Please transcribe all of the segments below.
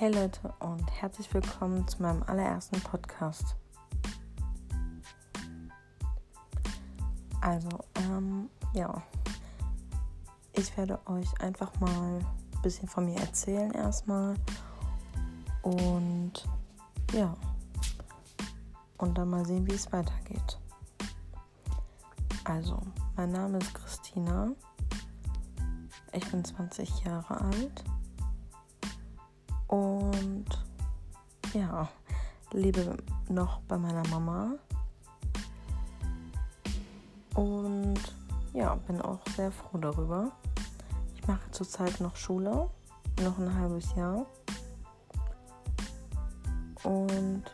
Hey Leute und herzlich willkommen zu meinem allerersten Podcast. Also, ähm, ja, ich werde euch einfach mal ein bisschen von mir erzählen erstmal und ja, und dann mal sehen, wie es weitergeht. Also, mein Name ist Christina. Ich bin 20 Jahre alt und ja, lebe noch bei meiner Mama. Und ja, bin auch sehr froh darüber. Ich mache zurzeit noch Schule, noch ein halbes Jahr. Und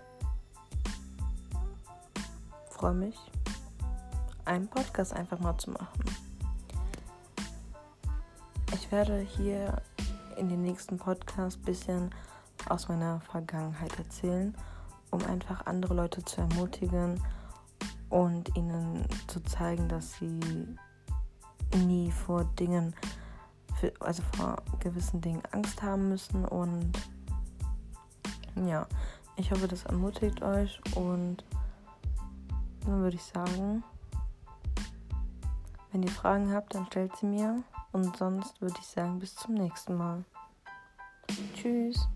freue mich, einen Podcast einfach mal zu machen. Ich werde hier in den nächsten Podcast ein bisschen aus meiner Vergangenheit erzählen, um einfach andere Leute zu ermutigen und ihnen zu zeigen, dass sie nie vor Dingen, also vor gewissen Dingen Angst haben müssen. Und ja, ich hoffe, das ermutigt euch und dann würde ich sagen, wenn ihr Fragen habt, dann stellt sie mir. Und sonst würde ich sagen, bis zum nächsten Mal. Tschüss.